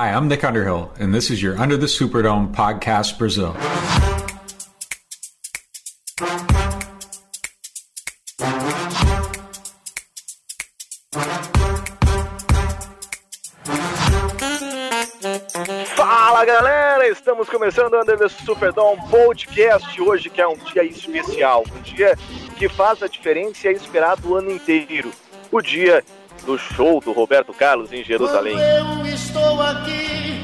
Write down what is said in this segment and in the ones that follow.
Hi, I'm Nick Underhill, and this is your Under the Superdome podcast Brazil. Fala galera, estamos começando o Under the Superdome Podcast hoje que é um dia especial, um dia que faz a diferença e é esperado o ano inteiro. O dia do show do Roberto Carlos em Jerusalém. Estou aqui,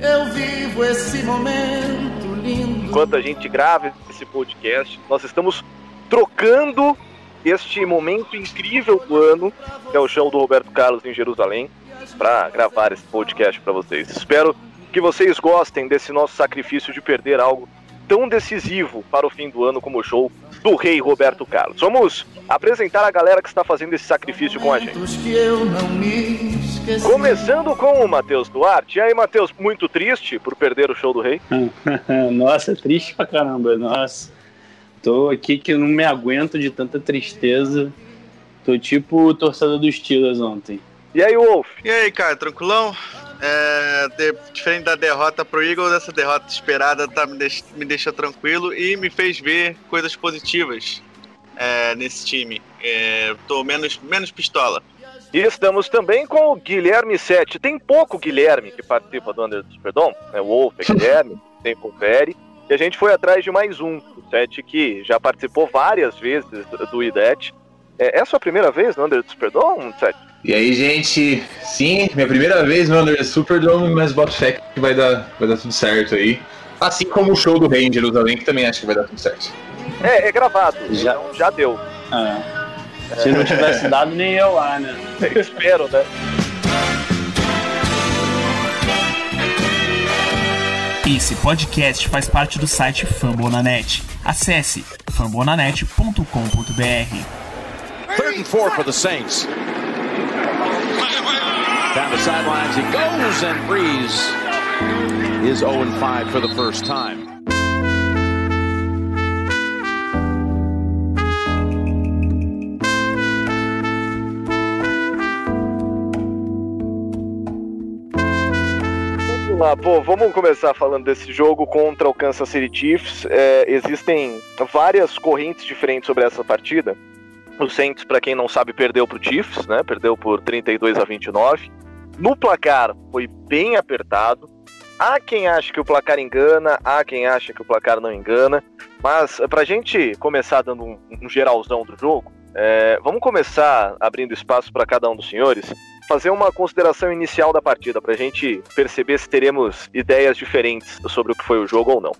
eu vivo esse momento lindo. Enquanto a gente grava esse podcast, nós estamos trocando este momento incrível do ano, que é o show do Roberto Carlos em Jerusalém, para gravar esse podcast para vocês. Espero que vocês gostem desse nosso sacrifício de perder algo tão decisivo para o fim do ano como o show do rei Roberto Carlos. Vamos apresentar a galera que está fazendo esse sacrifício com a gente. Começando com o Matheus Duarte. E aí, Matheus, muito triste por perder o show do rei? Nossa, triste pra caramba. Nossa, tô aqui que não me aguento de tanta tristeza. Tô tipo o torcedor dos Steelers ontem. E aí, Wolf? E aí, cara, tranquilão? É, de- diferente da derrota pro Eagles, essa derrota esperada tá, me, deix, me deixa tranquilo e me fez ver coisas positivas é, nesse time. É, tô menos, menos pistola. E estamos também com o Guilherme Sete. Tem pouco Guilherme que participa do Under the Superdome, né? O Wolf é Guilherme, tem Peri. E a gente foi atrás de mais um, o Sete, que já participou várias vezes do IDET. É, é a sua primeira vez no Under the Superdome, Sete? E aí, gente, sim, minha primeira vez no Under the Superdome, mas boto fé que vai dar, vai dar tudo certo aí. Assim como o show do Rei em Jerusalém, que também acho que vai dar tudo certo. É, é gravado, Já. então já deu. É. Se não tivesse dado, nem eu lá, né? Eu espero, né? Esse podcast faz parte do site Fambonanet. Acesse fambonanet.com.br. Third and four for the Saints. Down the sidelines he goes, and Breeze is 0 5 for the first time. Vamos lá, pô, vamos começar falando desse jogo contra o Kansas City Chiefs. É, existem várias correntes diferentes sobre essa partida. O Saints, para quem não sabe, perdeu pro Chiefs, né? Perdeu por 32 a 29. No placar foi bem apertado. Há quem acha que o placar engana, há quem acha que o placar não engana. Mas pra gente começar dando um, um geralzão do jogo, é, vamos começar abrindo espaço para cada um dos senhores fazer uma consideração inicial da partida pra gente perceber se teremos ideias diferentes sobre o que foi o jogo ou não.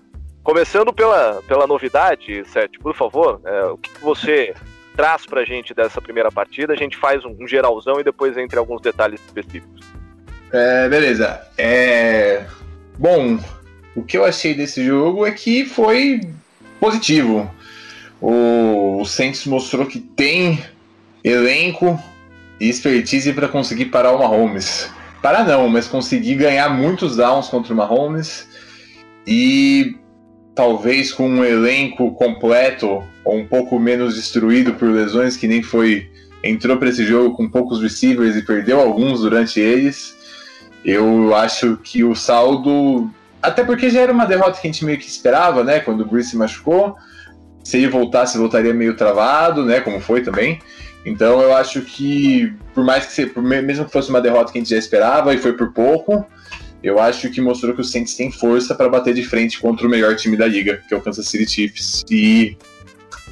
Começando pela, pela novidade, Sete, por favor, é, o que você traz pra gente dessa primeira partida? A gente faz um, um geralzão e depois entre alguns detalhes específicos. É, beleza. É. Bom, o que eu achei desse jogo é que foi positivo. O, o Saints mostrou que tem elenco e expertise para conseguir parar o Mahomes. Parar não, mas conseguir ganhar muitos downs contra o Mahomes e talvez com um elenco completo ou um pouco menos destruído por lesões que nem foi entrou para esse jogo com poucos receivers e perdeu alguns durante eles. Eu acho que o saldo. Até porque já era uma derrota que a gente meio que esperava, né? Quando o Bruce se machucou. Se ele voltasse, voltaria meio travado, né? Como foi também. Então eu acho que, por mais que por me- mesmo que fosse uma derrota que a gente já esperava e foi por pouco, eu acho que mostrou que o Saints tem força para bater de frente contra o melhor time da liga, que é o Kansas City Chiefs. E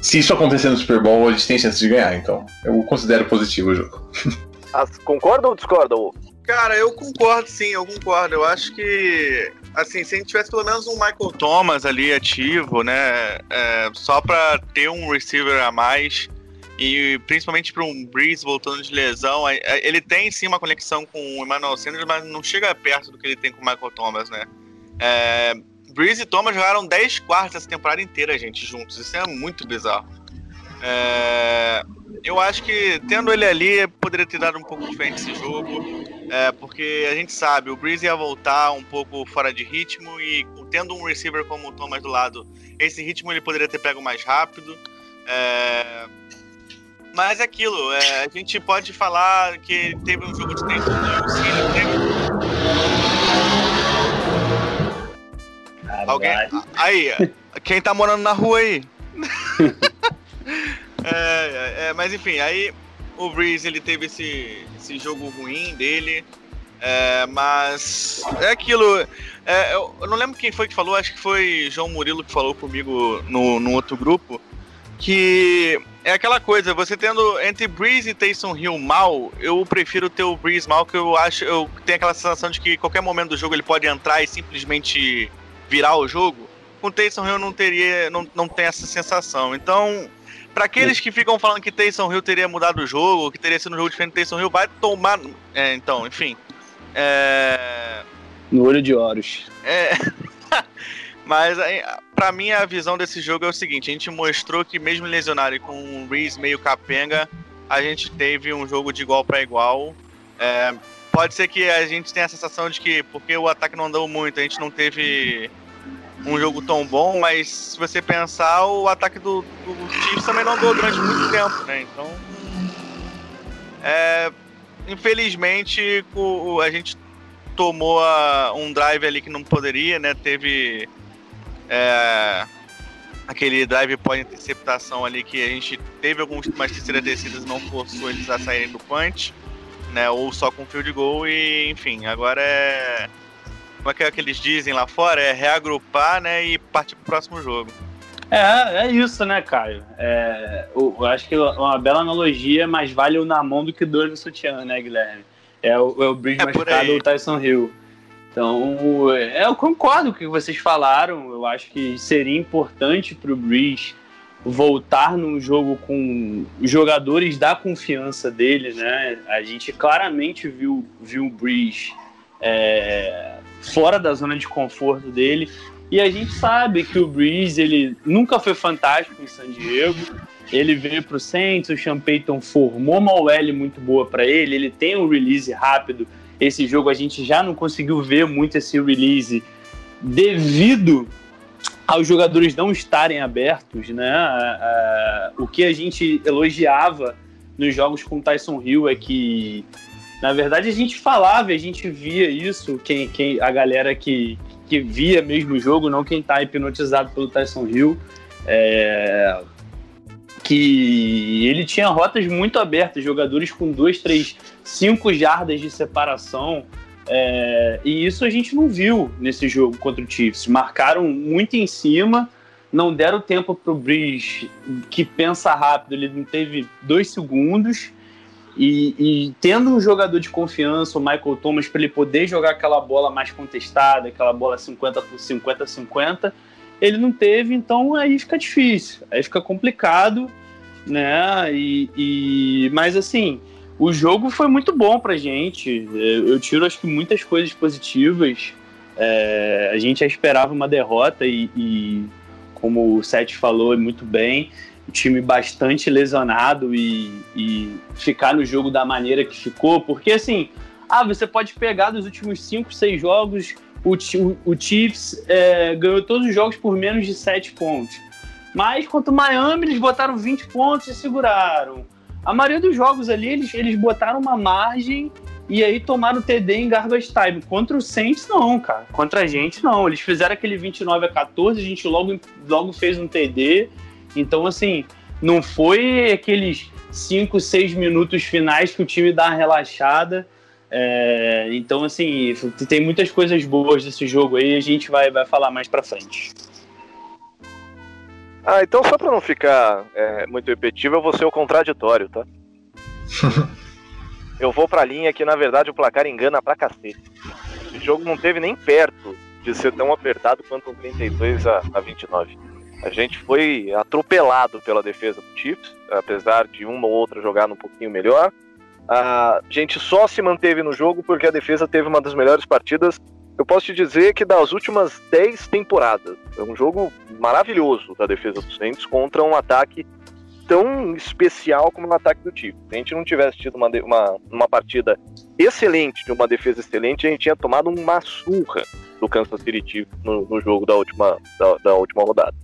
se isso acontecer no Super Bowl, a gente tem chance de ganhar. Então eu considero positivo o jogo. As- concorda ou discorda, Wolf? Cara, eu concordo sim, eu concordo. Eu acho que, assim, se a gente tivesse pelo menos um Michael Thomas ali ativo, né, é, só pra ter um receiver a mais e principalmente para um Breeze voltando de lesão, ele tem sim uma conexão com o Emmanuel Sanders, mas não chega perto do que ele tem com o Michael Thomas, né. É, Breeze e Thomas jogaram 10 quartos essa temporada inteira, gente, juntos. Isso é muito bizarro. É, eu acho que tendo ele ali poderia ter dado um pouco diferente esse jogo. É, porque a gente sabe, o Breeze ia voltar um pouco fora de ritmo e tendo um receiver como o Thomas do lado, esse ritmo ele poderia ter pego mais rápido. É, mas é aquilo, é, a gente pode falar que teve um jogo de tempo né? no Cine, teve... Alguém. Aí, quem tá morando na rua aí? é, é, mas enfim, aí o Breeze ele teve esse, esse jogo ruim dele. É, mas é aquilo. É, eu, eu, não lembro quem foi que falou, acho que foi João Murilo que falou comigo no, no outro grupo. Que é aquela coisa, você tendo entre Breeze e Taysom Hill mal, eu prefiro ter o Breeze mal, que eu acho, eu tenho aquela sensação de que qualquer momento do jogo ele pode entrar e simplesmente virar o jogo. Com o Taysom Hill não teria, não, não tem essa sensação. Então, para aqueles que ficam falando que Taysom Hill teria mudado o jogo, que teria sido um jogo diferente, Taysom Hill vai tomar, é, então, enfim. É... No olho de Horus. É. Mas para mim a visão desse jogo é o seguinte: a gente mostrou que mesmo lesionado e com um Reese meio capenga, a gente teve um jogo de igual para igual. É, pode ser que a gente tenha a sensação de que porque o ataque não andou muito, a gente não teve um jogo tão bom, mas se você pensar, o ataque do, do Chiefs também não andou durante muito tempo, né? Então, é, infelizmente, a gente tomou um drive ali que não poderia, né? Teve é, aquele drive pós-interceptação ali que a gente teve algumas terceiras descidas não forçou eles a saírem do punch, né? Ou só com field goal e, enfim, agora é... Como é que é que eles dizem lá fora? É reagrupar, né? E partir pro próximo jogo. É, é isso, né, Caio? É, eu, eu acho que uma bela analogia, mas vale o na mão do que dois no sutiã, né, Guilherme? É o, é o Bridge é machucado do Tyson Hill. Então, é, eu concordo com o que vocês falaram. Eu acho que seria importante para o Breeze voltar num jogo com jogadores da confiança dele, né? A gente claramente viu, viu o Breeze é, fora da zona de conforto dele. E a gente sabe que o Breeze ele nunca foi fantástico em San Diego. Ele veio para o Saints, o Sean Payton formou uma OL muito boa para ele. Ele tem um release rápido esse jogo a gente já não conseguiu ver muito esse release devido aos jogadores não estarem abertos, né? o que a gente elogiava nos jogos com Tyson Hill é que, na verdade, a gente falava, a gente via isso, quem, quem a galera que, que via mesmo o jogo, não quem está hipnotizado pelo Tyson Hill, é, que ele tinha rotas muito abertas, jogadores com dois, três, cinco jardas de separação. É, e isso a gente não viu nesse jogo contra o Chiefs. Marcaram muito em cima, não deram tempo para o Breeze, que pensa rápido, ele não teve dois segundos. E, e, tendo um jogador de confiança, o Michael Thomas, para ele poder jogar aquela bola mais contestada, aquela bola 50 por 50, 50, ele não teve, então aí fica difícil, aí fica complicado, né? E, e mas assim, o jogo foi muito bom pra gente. Eu tiro acho que muitas coisas positivas. É, a gente já esperava uma derrota e, e, como o Seth falou muito bem, o time bastante lesionado e, e ficar no jogo da maneira que ficou, porque assim, ah, você pode pegar dos últimos 5, 6 jogos o, o Chiefs é, ganhou todos os jogos por menos de 7 pontos. Mas contra o Miami, eles botaram 20 pontos e seguraram. A maioria dos jogos ali, eles, eles botaram uma margem e aí tomaram TD em garbage time. Contra o Saints, não, cara. Contra a gente, não. Eles fizeram aquele 29 a 14, a gente logo, logo fez um TD. Então, assim, não foi aqueles 5, 6 minutos finais que o time dá uma relaxada. É, então, assim, tem muitas coisas boas desse jogo aí, a gente vai, vai falar mais pra frente. Ah, então só pra não ficar é, muito repetitivo, eu vou ser o contraditório, tá? eu vou pra linha que, na verdade, o placar engana pra cacete. O jogo não teve nem perto de ser tão apertado quanto um 32 a, a 29. A gente foi atropelado pela defesa do Chiefs, apesar de uma ou outra jogar um pouquinho melhor. A gente só se manteve no jogo porque a defesa teve uma das melhores partidas. Eu posso te dizer que das últimas 10 temporadas. É um jogo maravilhoso da defesa do Saints contra um ataque tão especial como o ataque do Chiefs. Se a gente não tivesse tido uma, uma, uma partida excelente, de uma defesa excelente, a gente tinha tomado uma surra do Kansas City Chiefs no, no jogo da última, da, da última rodada.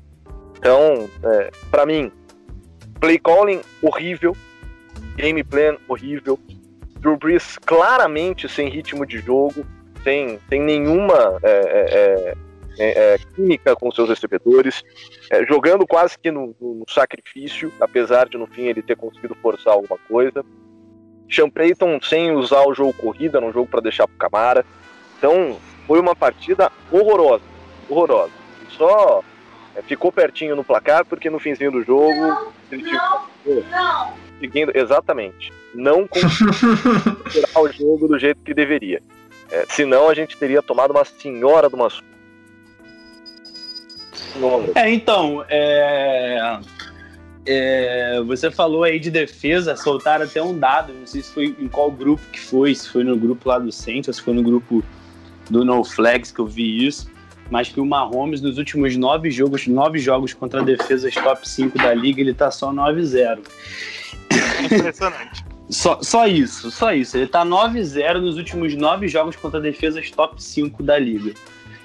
Então, é, para mim, play calling horrível, game plan horrível, Drew Brees claramente sem ritmo de jogo, sem, sem nenhuma é, é, é é, é, química com seus recebedores, é, jogando quase que no, no, sacrifício, apesar de no fim ele ter conseguido forçar alguma coisa. Sean Payton sem usar o jogo corrida, no jogo para deixar pro Camara. Então, foi uma partida horrorosa, horrorosa. Só ficou pertinho no placar porque no finzinho do jogo ele ficou seguindo exatamente, não conseguiu o jogo do jeito que deveria. É, senão a gente teria tomado uma senhora de uma é, então, é, é, você falou aí de defesa, soltaram até um dado, não sei se foi em qual grupo que foi, se foi no grupo lá do Centro, se foi no grupo do No Flags que eu vi isso, mas que o Mahomes nos últimos nove jogos, nove jogos contra defesas top 5 da liga, ele tá só 9-0. Impressionante. só, só isso, só isso. Ele tá 9-0 nos últimos nove jogos contra defesas top 5 da liga.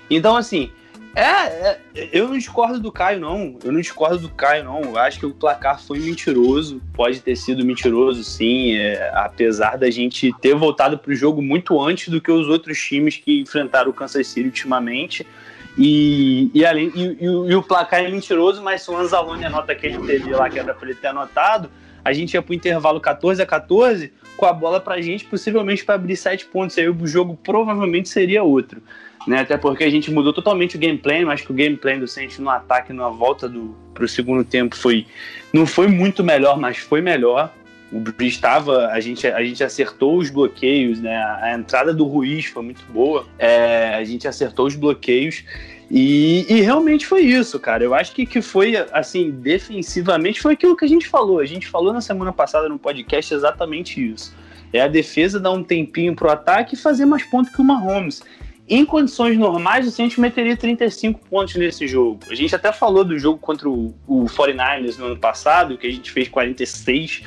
Então, assim, é, é, eu não discordo do Caio, não. Eu não discordo do Caio, não. Eu acho que o placar foi mentiroso. Pode ter sido mentiroso, sim. É, apesar da gente ter voltado para o jogo muito antes do que os outros times que enfrentaram o Kansas City ultimamente. E, e, além, e, e, e o placar é mentiroso, mas o Anzalone anota aquele teve lá que era ele ter anotado, a gente ia para o intervalo 14 a 14 com a bola para a gente, possivelmente para abrir 7 pontos. Aí o jogo provavelmente seria outro né? Até porque a gente mudou totalmente o gameplay, mas que o gameplay do Saints no ataque na volta do pro segundo tempo foi não foi muito melhor, mas foi melhor. O estava, a gente, a gente acertou os bloqueios, né? A entrada do Ruiz foi muito boa. É, a gente acertou os bloqueios e, e, realmente foi isso, cara. Eu acho que, que foi, assim, defensivamente, foi aquilo que a gente falou. A gente falou na semana passada no podcast exatamente isso. É a defesa dar um tempinho pro ataque e fazer mais pontos que o Mahomes. Em condições normais, o Saints meteria 35 pontos nesse jogo. A gente até falou do jogo contra o, o 49ers no ano passado, que a gente fez 46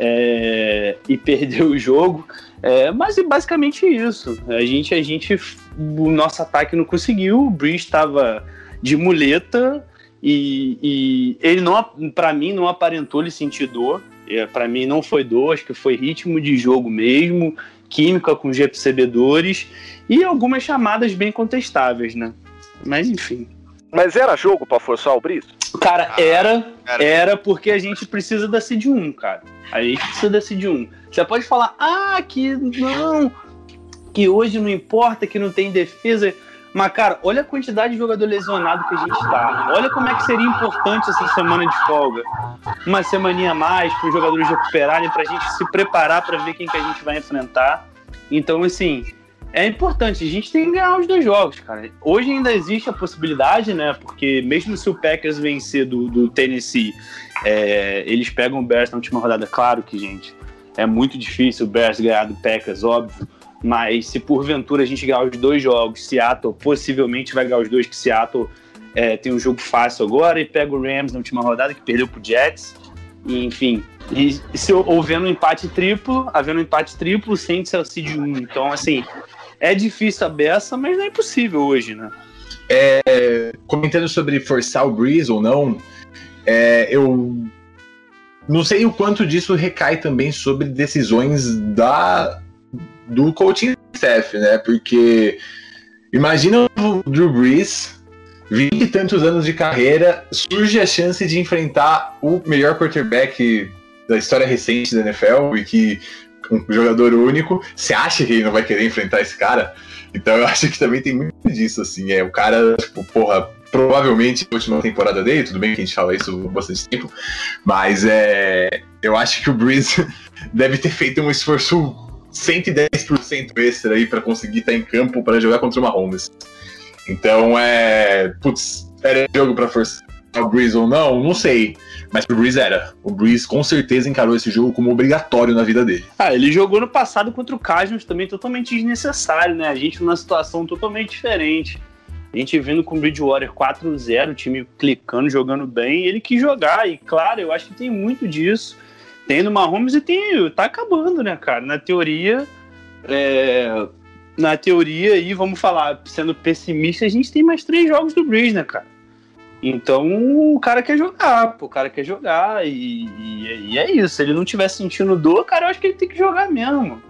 é, e perdeu o jogo. É, mas é basicamente isso. A gente, a gente, o nosso ataque não conseguiu. O Breeze estava de muleta e, e ele não, para mim, não aparentou ele sentir dor. É, para mim não foi dor, acho que foi ritmo de jogo mesmo, química com os recebedores e algumas chamadas bem contestáveis, né? Mas enfim. Mas era jogo para forçar o Brice? Cara, ah, era, era, era porque a gente precisa da Cid 1, cara. A gente precisa da Cid 1. Você pode falar, ah, que não, que hoje não importa, que não tem defesa. Mas, cara, olha a quantidade de jogador lesionado que a gente tá. Olha como é que seria importante essa semana de folga. Uma semaninha a mais para os jogadores recuperarem, para a gente se preparar para ver quem que a gente vai enfrentar. Então, assim, é importante. A gente tem que ganhar os dois jogos, cara. Hoje ainda existe a possibilidade, né? Porque mesmo se o Packers vencer do, do Tennessee, é, eles pegam o Bears na última rodada. Claro que, gente, é muito difícil o Bears ganhar do Packers, óbvio. Mas se porventura a gente ganhar os dois jogos, Seattle possivelmente vai ganhar os dois, que Seattle é, tem um jogo fácil agora e pega o Rams na última rodada, que perdeu pro Jets. E, enfim, e se houvendo um empate triplo, havendo um empate triplo, sem o seed 1. Então, assim, é difícil a beça, mas não é impossível hoje, né? É, comentando sobre forçar o Breeze ou não, é, eu não sei o quanto disso recai também sobre decisões da do coaching staff, né? Porque imagina o Drew Brees, 20 e tantos anos de carreira, surge a chance de enfrentar o melhor quarterback da história recente da NFL e que um jogador único, você acha que ele não vai querer enfrentar esse cara? Então eu acho que também tem muito disso, assim. É o cara, tipo, porra, provavelmente a última temporada dele, tudo bem que a gente fala isso há bastante tempo, mas é. Eu acho que o Breeze deve ter feito um esforço 110% extra aí para conseguir estar em campo para jogar contra o Mahomes. Então é. Putz, era jogo para forçar o Breeze ou não? Não sei. Mas pro Breeze era. O Breeze com certeza encarou esse jogo como obrigatório na vida dele. Ah, ele jogou no passado contra o Cardinals também totalmente desnecessário, né? A gente numa situação totalmente diferente. A gente vindo com o Bridgewater 4-0, o time clicando, jogando bem, ele quis jogar. E claro, eu acho que tem muito disso. Tem no Mahomes e tem. Tá acabando, né, cara? Na teoria. É, na teoria, aí, vamos falar, sendo pessimista, a gente tem mais três jogos do Breeze, né, cara? Então o cara quer jogar, pô, o cara quer jogar e, e, e, é isso. Se ele não tiver sentindo dor, cara, eu acho que ele tem que jogar mesmo.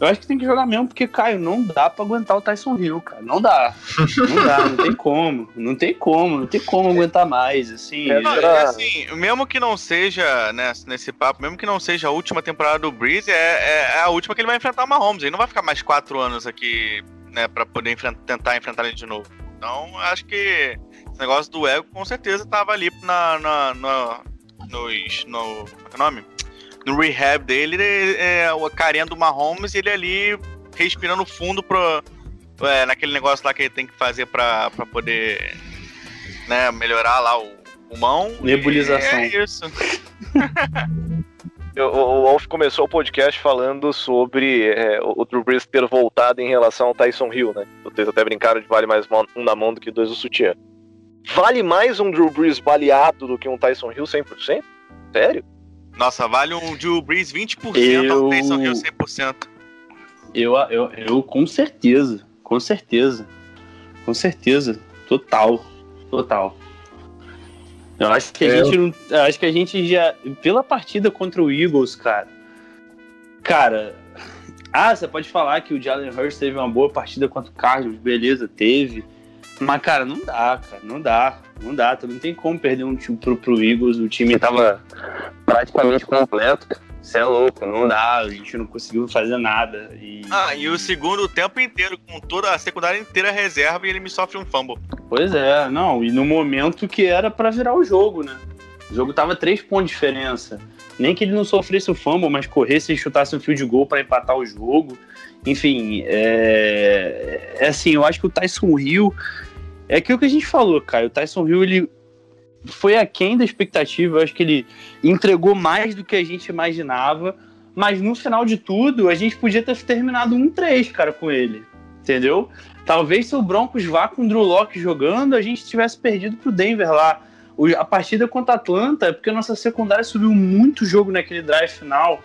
Eu acho que tem que jogar mesmo, porque, Caio, não dá pra aguentar o Tyson Hill, cara. Não dá. Não dá, não tem como. Não tem como, não tem como aguentar mais, assim. É, não, é assim, mesmo que não seja, né, nesse papo, mesmo que não seja a última temporada do Breeze, é, é, é a última que ele vai enfrentar o Mahomes. Ele não vai ficar mais quatro anos aqui, né, pra poder enfrenta, tentar enfrentar ele de novo. Então, acho que esse negócio do ego com certeza tava ali na, na, na nos, no, como é o nome? No rehab dele, é, é, a carinha do Mahomes e ele ali respirando fundo pro, é, naquele negócio lá que ele tem que fazer pra, pra poder né, melhorar lá o pulmão. Nebulização. É isso. o Wolf começou o podcast falando sobre é, o Drew Brees ter voltado em relação ao Tyson Hill, né? Vocês até brincaram de vale mais um na mão do que dois do sutiã. Vale mais um Drew Brees baleado do que um Tyson Hill 100%? Sério? Nossa, vale um Drew Brees 20% eu... ao Taysom Hill 100%. Eu, eu, eu, com certeza, com certeza, com certeza, total, total. Eu acho que a é. gente não, acho que a gente já pela partida contra o Eagles, cara. Cara, ah, você pode falar que o Jalen Hurst teve uma boa partida contra o Cardinals, beleza, teve. Mas cara, não dá, cara, não dá. Não dá, tu não tem como perder um time pro, pro Eagles, o time tava praticamente completo, Você é louco, não dá, a gente não conseguiu fazer nada. E... Ah, e o segundo tempo inteiro, com toda a secundária inteira reserva, e ele me sofre um fumble. Pois é, não, e no momento que era para virar o jogo, né? O jogo tava três pontos de diferença. Nem que ele não sofresse o fumble, mas corresse e chutasse um field goal para empatar o jogo. Enfim, é... é assim, eu acho que o Tyson Hill é aquilo que a gente falou, cara. O Tyson Hill, ele foi aquém da expectativa. Eu acho que ele entregou mais do que a gente imaginava. Mas no final de tudo, a gente podia ter terminado 1-3, cara, com ele. Entendeu? Talvez se o Broncos vá com o Drew Locke jogando, a gente tivesse perdido pro Denver lá. A partida contra a Atlanta é porque a nossa secundária subiu muito jogo naquele drive final.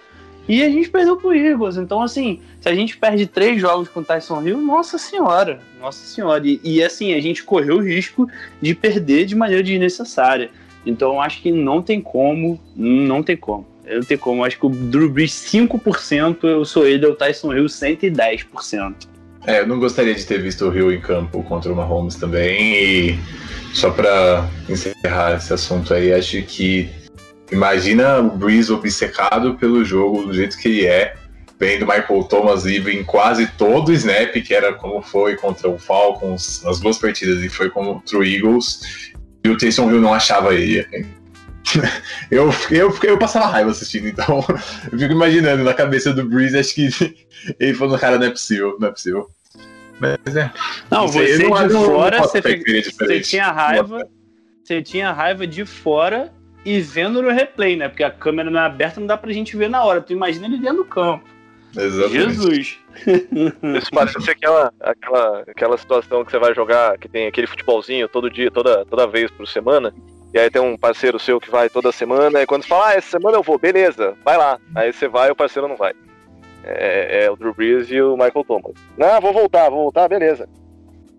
E a gente perdeu pro Eagles. Então, assim, se a gente perde três jogos com o Tyson Hill, nossa senhora, nossa senhora. E, e, assim, a gente correu o risco de perder de maneira desnecessária. Então, acho que não tem como, não tem como. Eu não tem como. Acho que o Drew Brees 5%, eu sou ele, é o Tyson Hill 110%. É, eu não gostaria de ter visto o Hill em campo contra o Mahomes também. E só para encerrar esse assunto aí, acho que Imagina o Breeze obcecado pelo jogo do jeito que ele é, vendo Michael Thomas livre em quase todo o snap, que era como foi contra o Falcons nas duas partidas e foi contra o Eagles, e o Taysom Hill não achava ele. eu, eu, eu passava raiva assistindo, então eu fico imaginando na cabeça do Breeze, acho que ele falou, cara, não é possível, não é possível. Mas é. Não, não você de não, fora, não você, você tinha raiva. Você tinha raiva de fora e vendo no replay, né? Porque a câmera não é aberta, não dá pra gente ver na hora. Tu imagina ele dentro do campo. Exatamente. Jesus! Isso parece ser aquela, aquela, aquela situação que você vai jogar, que tem aquele futebolzinho todo dia, toda, toda vez por semana. E aí tem um parceiro seu que vai toda semana, e quando você fala, ah, essa semana eu vou, beleza, vai lá. Aí você vai e o parceiro não vai. É, é o Drew Brees e o Michael Thomas. Não, vou voltar, vou voltar, beleza.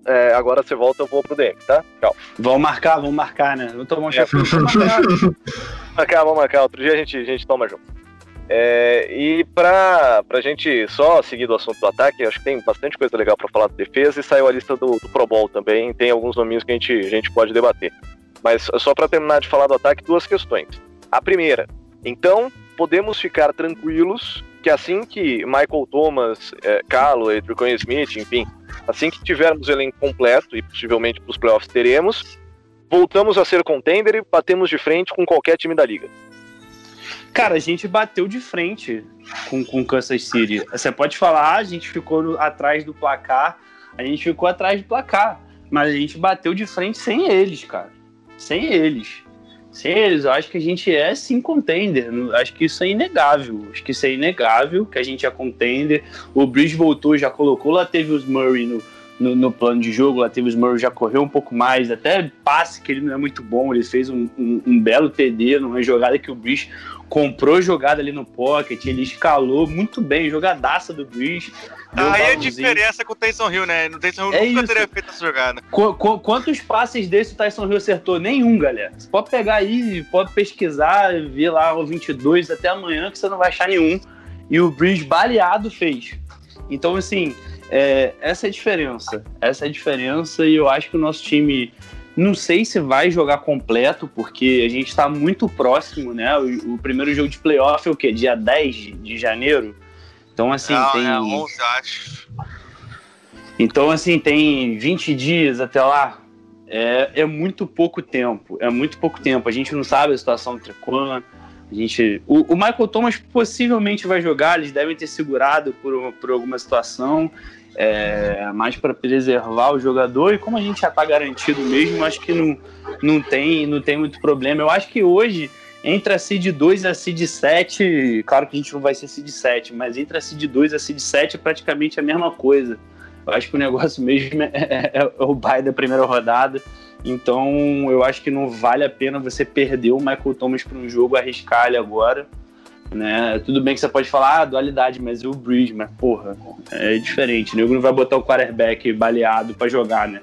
É, agora você volta, eu vou pro DM, tá? Tchau. Vamos marcar, vamos marcar, né? Vamos tomar um é. vamos marcar. marcar, vamos marcar. Outro dia a gente, a gente toma junto. É, e pra, pra gente só seguir do assunto do ataque, acho que tem bastante coisa legal para falar da defesa e saiu a lista do, do, Pro Bowl também, tem alguns nominhos que a gente, a gente pode debater. Mas só para terminar de falar do ataque, duas questões. A primeira, então podemos ficar tranquilos que assim que Michael Thomas, é, Calo, Edric Smith, enfim, Assim que tivermos o elenco completo, e possivelmente para os playoffs teremos, voltamos a ser contender e batemos de frente com qualquer time da liga. Cara, a gente bateu de frente com o Kansas City. Você pode falar, ah, a gente ficou no, atrás do placar, a gente ficou atrás do placar, mas a gente bateu de frente sem eles, cara. Sem eles. Sem eles, eu acho que a gente é sim contender. Acho que isso é inegável. Acho que isso é inegável, que a gente é contender. O Bridge voltou, já colocou, lá teve os Murray no, no, no, plano de jogo, lá teve os Murray já correu um pouco mais, até passe que ele não é muito bom, ele fez um, um, um belo TD numa jogada que o Bridge comprou jogada ali no pocket, ele escalou muito bem, jogadaça do Breeze. Aí a diferença com o Tyson Hill, né? O Tyson Hill é nunca isso. teria feito essa jogada. Qu qu quantos passes desse o Tyson Hill acertou? Nenhum, galera. Você pode pegar aí, pode pesquisar, ver lá o 22 até amanhã que você não vai achar nenhum. E o Breeze baleado fez. Então, assim, é, essa é a diferença. Essa é a diferença e eu acho que o nosso time não sei se vai jogar completo, porque a gente está muito próximo, né? O, o, primeiro jogo de playoff é o quê? Dia 10 de janeiro? Então, assim, Não, tem. É 11, acho. Então, assim, tem 20 dias até lá. É, é muito pouco tempo. É muito pouco tempo. A gente não sabe a situação do Trequan. A gente, o, o, Michael Thomas possivelmente vai jogar, eles devem ter segurado por, por alguma situação, é, mais para preservar o jogador. E como a gente já está garantido mesmo, acho que não, não, tem, não tem muito problema. Eu acho que hoje, entre a Seed 2 e a Seed 7, claro que a gente não vai ser Seed 7, mas entre a Seed 2 e a Seed 7 é praticamente a mesma coisa. Eu acho que o negócio mesmo é, é, é o bye da primeira rodada. Então eu acho que não vale a pena você perder o Michael Thomas para um jogo, arriscar ele agora. Né? Tudo bem que você pode falar, ah, dualidade, mas e o Bridge, mas porra, é diferente. O nego não vai botar o quarterback baleado para jogar, né?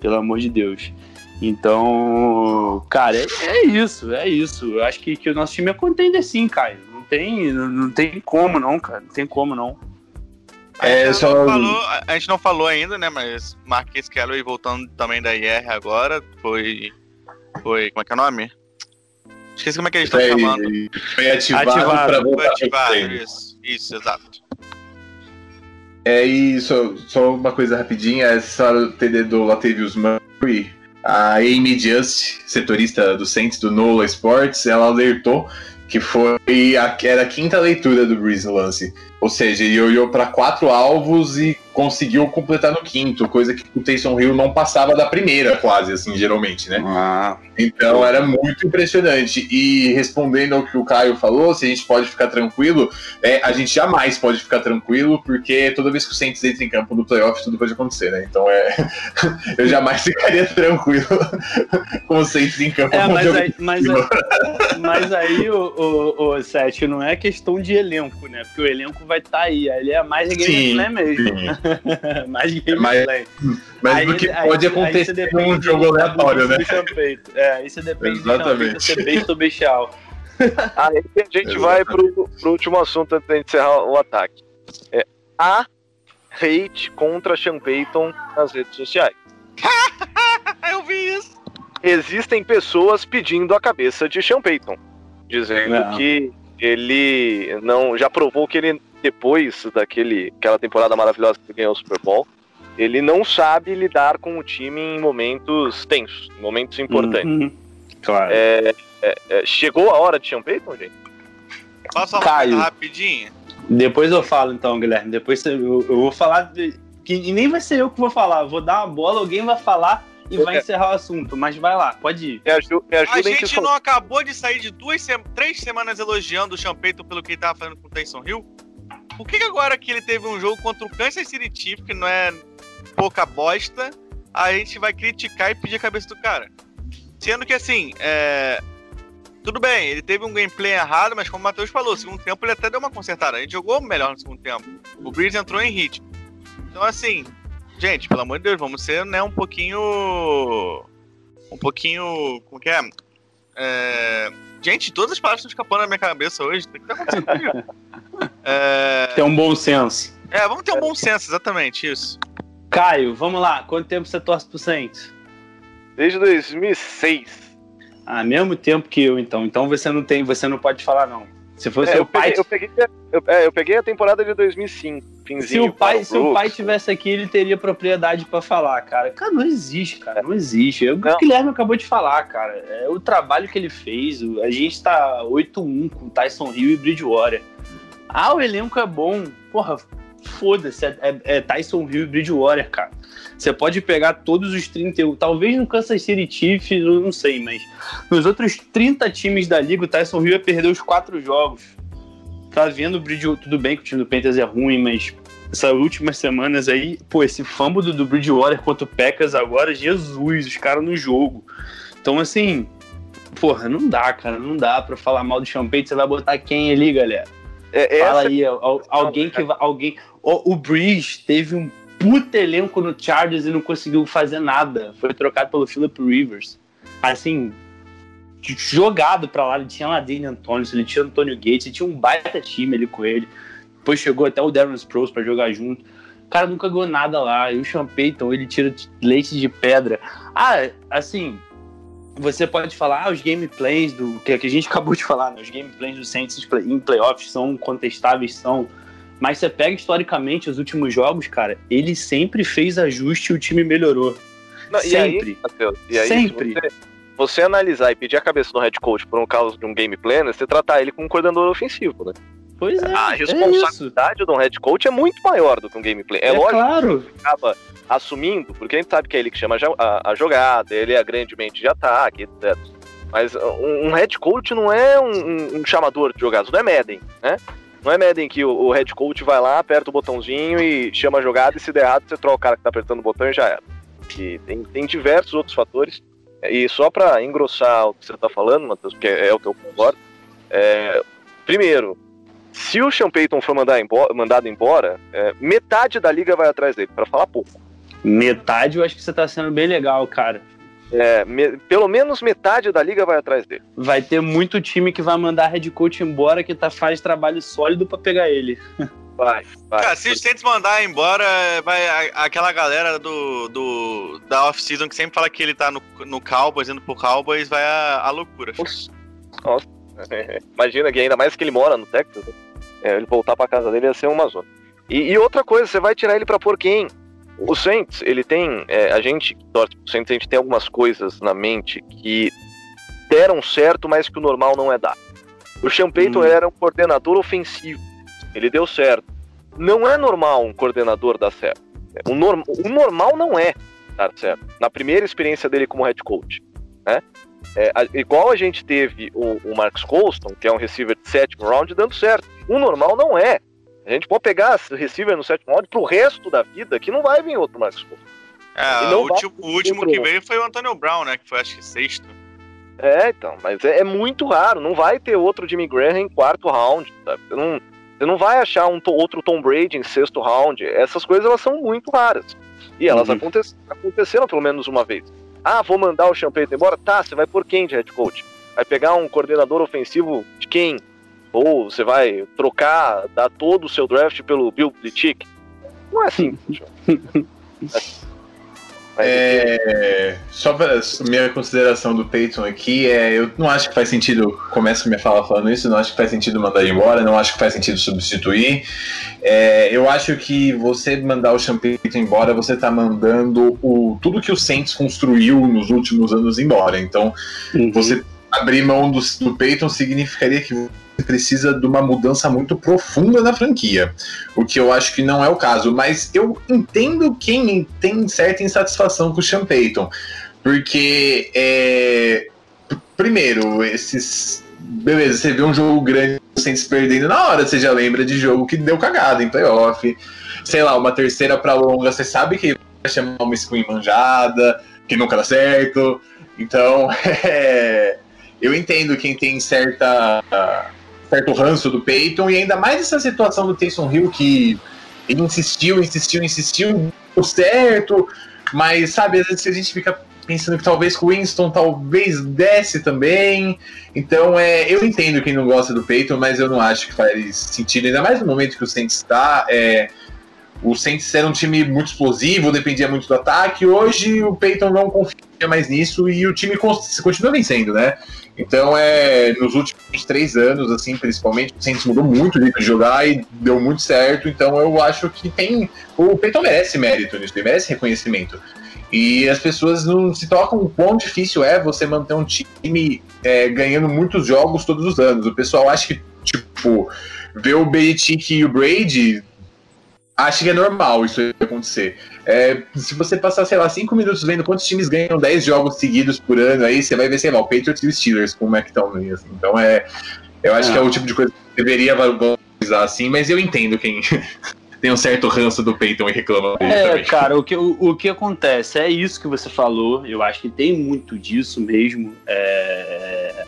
Pelo amor de Deus. Então, cara, é, é, isso, é isso. Eu acho que, que o nosso time é contender sim, Caio. Não tem, não, não tem como não, cara. Não tem como não. É, a, gente só... falou, a gente não falou ainda, né? Mas Marquês Calloway voltando também da IR agora. Foi. Foi. Como é que é o nome? Esqueci como é que eles estão chamando. Foi ativado, ativado. pra voltar. Foi ativado, isso, isso, exato. É, e só, só uma coisa rapidinha, essa do TD do Latavius Murray, a Amy Just, setorista do Saints do NOLA Sports, ela alertou que foi a, era a quinta leitura do Breeze lance. Ou seja, ele olhou para quatro alvos e conseguiu completar no quinto, coisa que o Taysom Hill não passava da primeira, quase, assim, geralmente, né? Ah. Então era muito impressionante. E respondendo ao que o Caio falou, se a gente pode ficar tranquilo, é, a gente jamais pode ficar tranquilo, porque toda vez que o Saints entra em campo no playoff, tudo pode acontecer, né? Então é. eu jamais ficaria tranquilo com o Saints em campo. É, mas, aí, mas, aí, mas aí, o, o, o Seth, não é questão de elenco, né? Porque o elenco vai estar tá aí. Ele é mais gameplay mesmo. Sim. Mais gameplay. Mas aí, do que pode aí, acontecer aí num jogo aleatório, né? É, isso depende Exatamente. do ser besta ou bestial. Aí a gente Exatamente. vai pro, pro último assunto antes de encerrar o ataque. É a hate contra Sean Payton nas redes sociais. Eu vi isso. Existem pessoas pedindo a cabeça de Sean Payton, dizendo não. que ele não já provou que ele depois daquele aquela temporada maravilhosa que ganhou o Super Bowl, ele não sabe lidar com o time em momentos tensos, em momentos importantes. Uhum. Claro. É, é, é, chegou a hora de Sean Payton, gente? Posso falar rapidinho? Depois eu falo então, Guilherme. Depois eu, eu vou falar de, que e nem vai ser eu que vou falar. vou dar uma bola, alguém vai falar e vai encerrar o assunto. Mas vai lá, pode ir. Me ajuda, me ajuda a gente não acabou de sair de duas, três semanas elogiando o Sean Payton pelo que ele tava fazendo com o Tyson Hill? Por que, que agora que ele teve um jogo contra o Kansas City Chiefs, que não é pouca bosta, a gente vai criticar e pedir a cabeça do cara? Sendo que assim, é... tudo bem, ele teve um gameplay errado, mas como o Matheus falou, segundo tempo ele até deu uma consertada. Gente jogou melhor no segundo tempo. O Breeze entrou em ritmo. Então, assim, gente, pelo amor de Deus, vamos ser né, um pouquinho. Um pouquinho. Como que é? é... Gente, todas as palavras estão escapando da minha cabeça hoje. O que tá acontecendo comigo? É... Tem um bom senso. É, vamos ter um bom senso, exatamente isso. Caio, vamos lá. Quanto tempo você torce pro Saints? Desde 2006. Ah, mesmo tempo que eu, então. Então você não tem, você não pode falar não. Se fosse é, seu pai. eu, peguei, eu, é, eu peguei a temporada de 2005. Se o pai, se o pai tivesse aqui, ele teria propriedade para falar, cara. Cara, não existe, cara. Não existe. É o que o Guilherme acabou de falar, cara. É o trabalho que ele fez. A gente tá 8-1 com Tyson Hill e Bridgewater. Ah, o elenco é bom. Porra, foda-se. É, é, é, Tyson Hill e Bridgewater, cara. Você pode pegar todos os 31. Talvez no Kansas City Chiefs, eu não sei, mas nos outros 30 times da liga, o Tyson Hill ia perder os quatro jogos. Tá vendo o Bridgewater. Tudo bem que o time do Panthers é ruim, mas essas últimas semanas aí, pô, esse fumble do, do Bridgewater contra o Packers agora, Jesus, os caras no jogo. Então, assim, porra, não dá, cara, não dá pra falar mal do Champagne. Você vai botar quem ali, galera? É, Fala aí, alguém que alguém. O, o Breeze teve um puta elenco no Chargers e não conseguiu fazer nada. Foi trocado pelo Philip Rivers. Assim, jogado pra lá. Ele tinha Ladine Antônio, ele tinha Antônio Gates, ele tinha um baita time ali com ele. depois chegou até o Darren Sproles para jogar junto. O cara nunca ganhou nada lá. E o Sean Payton, ele tira leite de pedra. Ah, assim, você pode falar, ah, os gameplays do. Que, que a gente acabou de falar, né? Os gameplays do Saints em playoffs são contestáveis, são. Mas você pega historicamente os últimos jogos, cara, ele sempre fez ajuste e o time melhorou. Não, sempre. E aí, e aí, sempre. Você, você, analisar e pedir a cabeça do head coach por um caso de um game planner, você tratar ele como um coordenador ofensivo, né? Pois é. A é responsabilidade é do head coach é muito maior do que um gameplay. É, é lógico claro. que acaba assumindo, porque a gente sabe que é ele que chama a, a jogada, ele é a grande mente de ataque, etc. Mas um, um head coach não é um, um, chamador de jogadas, não é Madden, né? Não é Madden que o, o, head coach vai lá, aperta o botãozinho e chama a jogada e se der errado você troca o cara que tá apertando o botão e já era. E tem, tem diversos outros fatores. E só para engrossar o que você tá falando, Matheus, porque é, é o que eu concordo, é, primeiro, se o Sean Payton for mandar embora, mandado embora, é, metade da liga vai atrás dele, para falar pouco. Metade eu acho que você tá sendo bem legal, cara. É, me, pelo menos metade da liga vai atrás dele. Vai ter muito time que vai mandar head coach embora que tá, faz trabalho sólido para pegar ele. Vai, vai. Cara, se os Saints mandar embora, vai aquela galera do, do da off-season que sempre fala que ele tá no, no Cowboys, indo pro Cowboys, vai a, a loucura. Nossa. Nossa. Imagina que ainda mais que ele mora no Texas, né? é, ele voltar pra casa dele ia ser uma zona. E, e outra coisa, você vai tirar ele pra pôr quem? O Saints, ele tem. É, a gente torce pro Saints, a gente tem algumas coisas na mente que deram certo, mas que o normal não é dar. O Sean Payton hum. era um coordenador ofensivo. Ele deu certo. Não é normal um coordenador dar certo. O, norm, o normal não é dar certo. Na primeira experiência dele como head coach. Né? É, a, igual a gente teve o, o Marcus Colston, que é um receiver de sétimo round, dando certo. O normal não é. A gente pode pegar receiver no sétimo round pro resto da vida que não vai vir outro Marcos Colston. É, o, tipo, o último que veio foi o Antonio Brown, né? Que foi acho que sexto. É, então, mas é, é, muito raro. Não vai ter outro Jimmy Graham em quarto round, sabe? Você não, você não vai achar um outro Tom Brady em sexto round. Essas coisas elas são muito raras. E elas uhum. aconte aconteceram pelo menos uma vez. Ah, vou mandar o Champagne embora? Tá, você vai por quem de head coach? Vai pegar um coordenador ofensivo de quem? Ou você vai trocar, dar todo o seu draft pelo Bill Belichick? Não é assim. É, só para minha consideração do Peyton aqui, é, eu não acho que faz sentido, começo minha fala falando isso, não acho que faz sentido mandar ele embora, não acho que faz sentido substituir. É, eu acho que você mandar o Sean Payton embora, você está mandando o, tudo que o Saints construiu nos últimos anos embora. Então, uhum. você abrir mão do, do Peyton significaria que precisa de uma mudança muito profunda na franquia, o que eu acho que não é o caso, mas eu entendo quem tem certa insatisfação com o Sean Payton, porque é, primeiro, esses beleza, você vê um jogo grande sem se perdendo na hora, você já lembra de jogo que deu cagada em playoff, sei lá, uma terceira para longa, você sabe que vai chamar uma screen manjada, que nunca dá certo, então é, eu entendo quem tem certa certo ranço do Peyton, e ainda mais essa situação do Taysom Hill que ele insistiu, insistiu, insistiu, deu certo, mas sabe, às vezes a gente fica pensando que talvez o Winston talvez desce também. Então, é, eu entendo quem não gosta do Peyton, mas eu não acho que faz sentido, ainda mais no momento que o Saints está. É, o Saints era um time muito explosivo, dependia muito do ataque. Hoje o Peyton não confia mais nisso e o time continua vencendo, né? Então, é, nos últimos três anos, assim, principalmente, o Saints mudou muito o jeito de jogar e deu muito certo. Então, eu acho que tem. O Peyton merece mérito nisso, ele merece reconhecimento. E as pessoas não se tocam o quão difícil é você manter um time é, ganhando muitos jogos todos os anos. O pessoal acha que, tipo, ver o Belichick e o Brady acho que é normal isso acontecer. É, se você passar, sei lá, cinco minutos vendo quantos times ganham 10 jogos seguidos por ano, aí você vai ver, sei lá, o Patriots e o Steelers, como é que estão. Assim. Então é. Eu acho que é o tipo de coisa que deveria valorizar assim, mas eu entendo quem tem um certo ranço do Peyton e reclama É, também. cara, o que, o, o, que acontece é isso que você falou, eu acho que tem muito disso mesmo. É,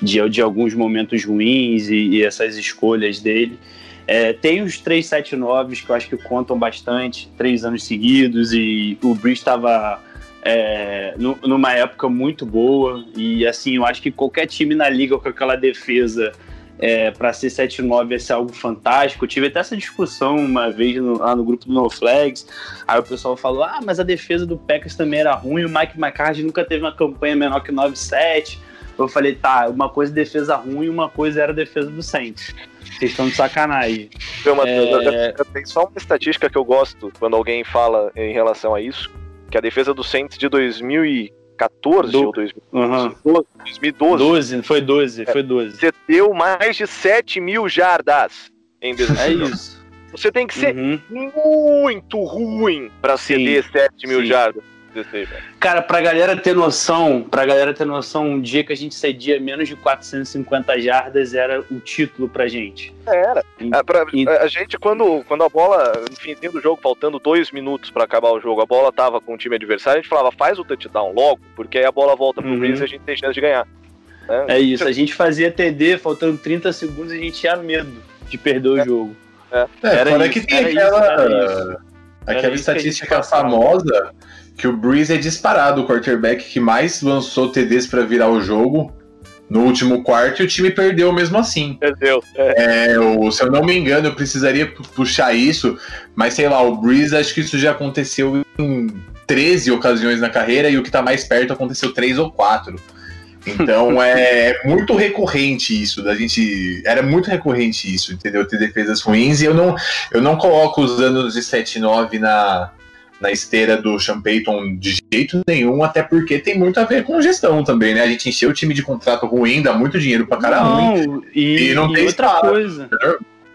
de, de alguns momentos ruins e, e essas escolhas dele. É, tem os 379 que eu acho que contam bastante, três anos seguidos, e o Breeze estava é, numa época muito boa, e assim, eu acho que qualquer time na liga com aquela defesa é, para ser 7-9 ia ser algo fantástico. Eu tive até essa discussão uma vez no, lá no grupo do No Flags. Aí o pessoal falou: ah, mas a defesa do Packers também era ruim, o Mike McCarthy nunca teve uma campanha menor que 9-7. Eu falei: tá, uma coisa é defesa ruim, uma coisa era defesa do Saints. Vocês estão de sacanagem. Uma, é... Tem só uma estatística que eu gosto quando alguém fala em relação a isso, que a defesa do Saints de 2000 14 Do... ou 2012, uhum. 2012. 12, foi 12, é, foi 12. Você deu mais de 7 mil jardas em É isso. Você tem que ser uhum. muito ruim para ceder 7 mil Sim. jardas. Cara, pra galera ter noção, pra galera ter noção, um dia que a gente cedia menos de 450 jardas era o título pra gente. Era. E, é, pra, e... A gente, quando, quando a bola, no finzinho do jogo, faltando dois minutos para acabar o jogo, a bola tava com o time adversário, a gente falava, faz o touchdown logo, porque aí a bola volta pro uhum. E a gente tem chance de ganhar. Né? É isso, a gente fazia TD, faltando 30 segundos, a gente tinha medo de perder é. o jogo. É, é era isso, que tem aquela, isso, aquela estatística famosa que o Breeze é disparado o quarterback que mais lançou TDs para virar o jogo no último quarto e o time perdeu mesmo assim. Perdeu. É. É, o, se eu não me engano, eu precisaria puxar isso, mas sei lá, o Breeze acho que isso já aconteceu em 13 ocasiões na carreira e o que tá mais perto aconteceu 3 ou 4. Então é muito recorrente isso, da gente. Era muito recorrente isso, entendeu? Ter defesas ruins, e eu não, eu não coloco os anos de 7-9 na, na esteira do Sean Payton de jeito nenhum, até porque tem muito a ver com gestão também, né? A gente encheu o time de contrato ruim, dá muito dinheiro pra caramba. E, e, não e tem outra espaço, coisa.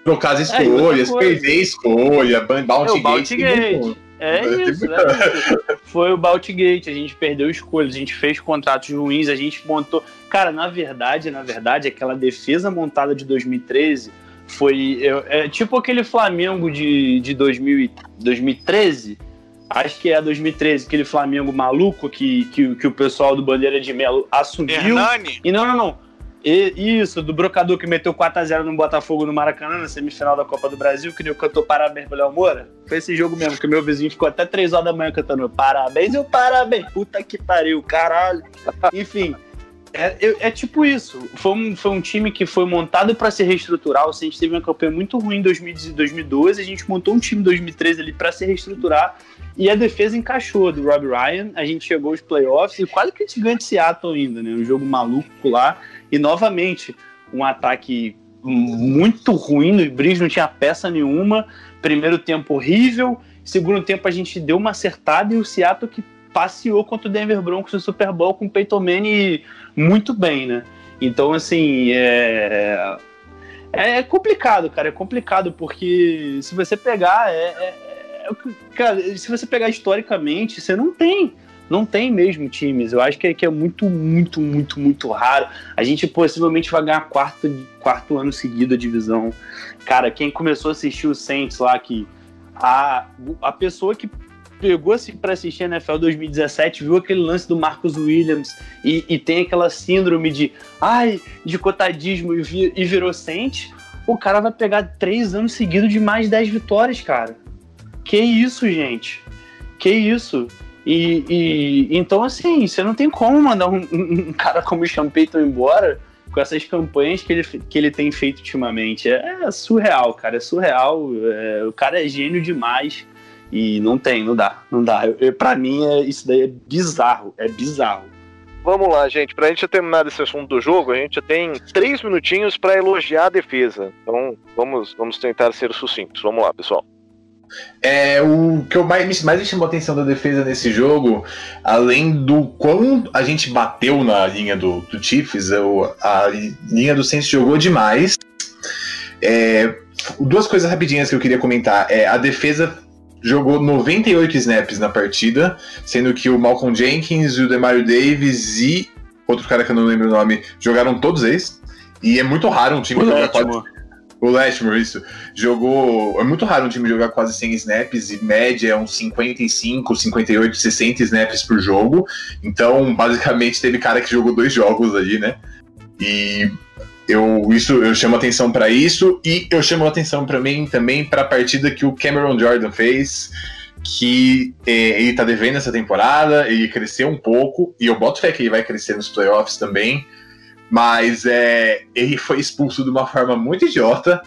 Trocar as é, escolhas, é, perder escolha, bounty é, gate. gate. É isso, é Foi o Baltigate, a gente perdeu escolhas, a gente fez contratos ruins, a gente montou. Cara, na verdade, na verdade, aquela defesa montada de 2013 foi. É, tipo aquele Flamengo de, de 2000, 2013 acho que é 2013, aquele Flamengo maluco que, que, que o pessoal do Bandeira de Melo assumiu. Hernani? E não, não, não. E, isso, do brocador que meteu 4x0 no Botafogo no Maracanã, na semifinal da Copa do Brasil, que nem o cantor Parabéns pro Léo Moura. Foi esse jogo mesmo, que meu vizinho ficou até 3 horas da manhã cantando Parabéns e o parabéns. Puta que pariu, caralho. Enfim. É, é, é, tipo isso. Foi um, foi um time que foi montado para se reestruturar. O Saints teve uma campanha muito ruim em 2012. A gente montou um time em 2013 ali para se reestruturar. E a defesa encaixou do Rob Ryan. A gente chegou aos playoffs e quase que a gente ganha de Seattle ainda, né? Um jogo maluco lá. E novamente, um ataque muito ruim no Breeze, não tinha peça nenhuma. Primeiro tempo horrível. Segundo tempo a gente deu uma acertada e o Seattle que passeou contra o Denver Broncos no Super Bowl com o Peyton Manning muito bem, né? Então, assim, é... é complicado, cara. É complicado porque se você pegar, é, é, é cara, se você pegar historicamente, você não tem não tem mesmo times. Eu acho que é, que é muito, muito, muito, muito raro. A gente possivelmente vai ganhar quarto, quarto ano seguido a divisão. Cara, quem começou a assistir o Saints lá, que a, a pessoa que pegou assim, para assistir a NFL 2017, viu aquele lance do Marcus Williams e, e tem aquela síndrome de ai, de cotadismo e, vi, e virou Saints, o cara vai pegar três anos seguidos de mais 10 vitórias, cara. Que isso, gente? Que isso? E, e então, assim, você não tem como mandar um, um cara como o Sean embora com essas campanhas que ele, que ele tem feito ultimamente. É, é surreal, cara. É surreal. É, o cara é gênio demais. E não tem, não dá, não dá. Eu, pra mim, é, isso daí é bizarro, é bizarro. Vamos lá, gente. Pra gente terminar esse assunto do jogo, a gente tem três minutinhos para elogiar a defesa. Então, vamos, vamos tentar ser sucintos. Vamos lá, pessoal. É, o que eu mais, mais me chamou a atenção da defesa nesse jogo, além do quão a gente bateu na linha do, do Chiefs, a linha do Saints jogou demais. É, duas coisas rapidinhas que eu queria comentar. É, a defesa jogou 98 snaps na partida, sendo que o Malcolm Jenkins, o Demario Davis e outro cara que eu não lembro o nome jogaram todos eles. E é muito raro um time jogar quase. O Lashmore, isso. Jogou. É muito raro um time jogar quase 100 snaps, e média é uns 55, 58, 60 snaps por jogo. Então, basicamente, teve cara que jogou dois jogos ali, né? E eu, isso, eu chamo atenção para isso e eu chamo atenção para mim também para a partida que o Cameron Jordan fez, que é, ele tá devendo essa temporada, ele cresceu um pouco e eu boto fé que ele vai crescer nos playoffs também, Mas é, ele foi expulso de uma forma muito idiota.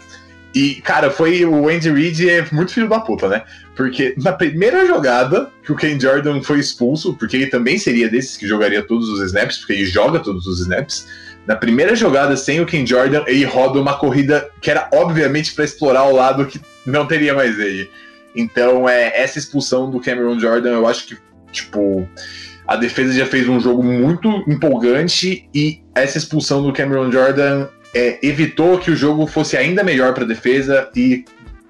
E, cara, foi o Andy Reid é muito filho da puta, né? Porque na primeira jogada que o Ken Jordan foi expulso, porque ele também seria desses que jogaria todos os snaps, porque ele joga todos os snaps. Na primeira jogada sem o Ken Jordan, ele roda uma corrida que era obviamente para explorar o lado que não teria mais ele. Então, é, essa expulsão do Cameron Jordan, eu acho que, tipo, a defesa já fez um jogo muito empolgante e essa expulsão do Cameron Jordan é, evitou que o jogo fosse ainda melhor para a defesa e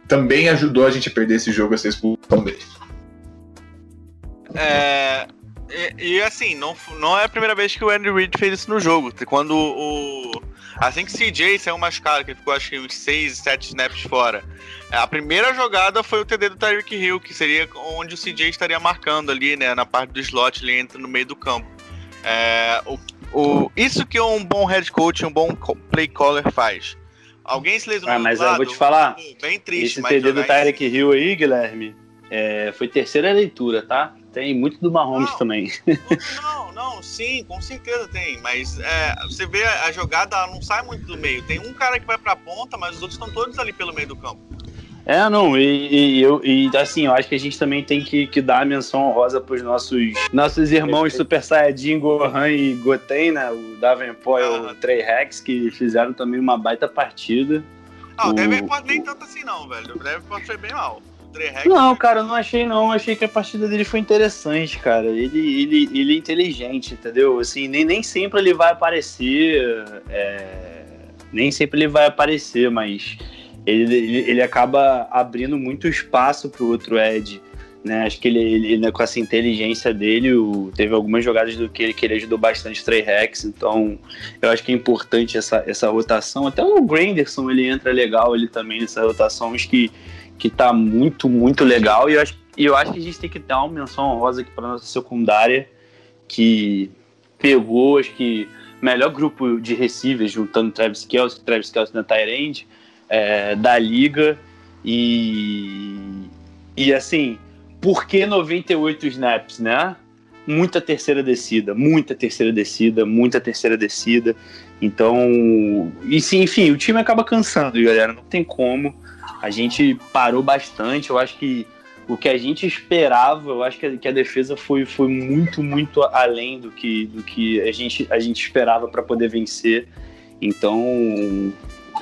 também ajudou a gente a perder esse jogo, essa expulsão dele. É, e, e, assim, não, não é a primeira vez que o Andy Reid fez isso no jogo. Quando o. Assim que CJ saiu machucado, que ele ficou acho que uns 6, 7 snaps fora. A primeira jogada foi o TD do Tyreek Hill, que seria onde o CJ estaria marcando ali, né? Na parte do slot, ele entra no meio do campo. É, o, o, isso que um bom head coach, um bom play caller faz. Alguém se lesionou ah, mas eu vou te falar. Bem triste, esse TD do Tyreek Hill aí, Guilherme, é, foi terceira leitura, tá? Tem muito do Mahomes não, também. Não, não, sim, com certeza tem. Mas é, você vê a jogada, não sai muito do meio. Tem um cara que vai pra ponta, mas os outros estão todos ali pelo meio do campo. É, não, e, e, eu, e assim, eu acho que a gente também tem que, que dar a menção honrosa pros nossos, nossos irmãos Super Saiyajin, Gohan e Goten, né? O Davenport e o Trey Rex, que fizeram também uma baita partida. Ah, o, o Davenport nem tanto assim não, velho. O Davenport foi bem mal. Não, cara, eu não achei não. Eu achei que a partida dele foi interessante, cara. Ele, ele, ele é inteligente, entendeu? Assim, nem, nem sempre ele vai aparecer. É... Nem sempre ele vai aparecer, mas ele, ele, ele acaba abrindo muito espaço pro outro Ed. Né, acho que ele, ele, né, com essa inteligência dele, o, teve algumas jogadas do que ele, que ele ajudou bastante o Trey Rex, então eu acho que é importante essa, essa rotação. Até o Granderson ele entra legal ele também nessa rotação, acho que, que tá muito, muito legal. E eu acho, eu acho que a gente tem que dar uma menção honrosa aqui para nossa secundária, que pegou, acho que, melhor grupo de receivers, juntando Travis Kelce, Travis Kelce na Tyrande, é, da liga e e assim, por que 98 snaps, né? Muita terceira descida, muita terceira descida, muita terceira descida. Então, e sim, enfim, o time acaba cansando, galera, não tem como. A gente parou bastante, eu acho que o que a gente esperava, eu acho que a, que a defesa foi, foi muito, muito além do que, do que a, gente, a gente esperava para poder vencer. Então,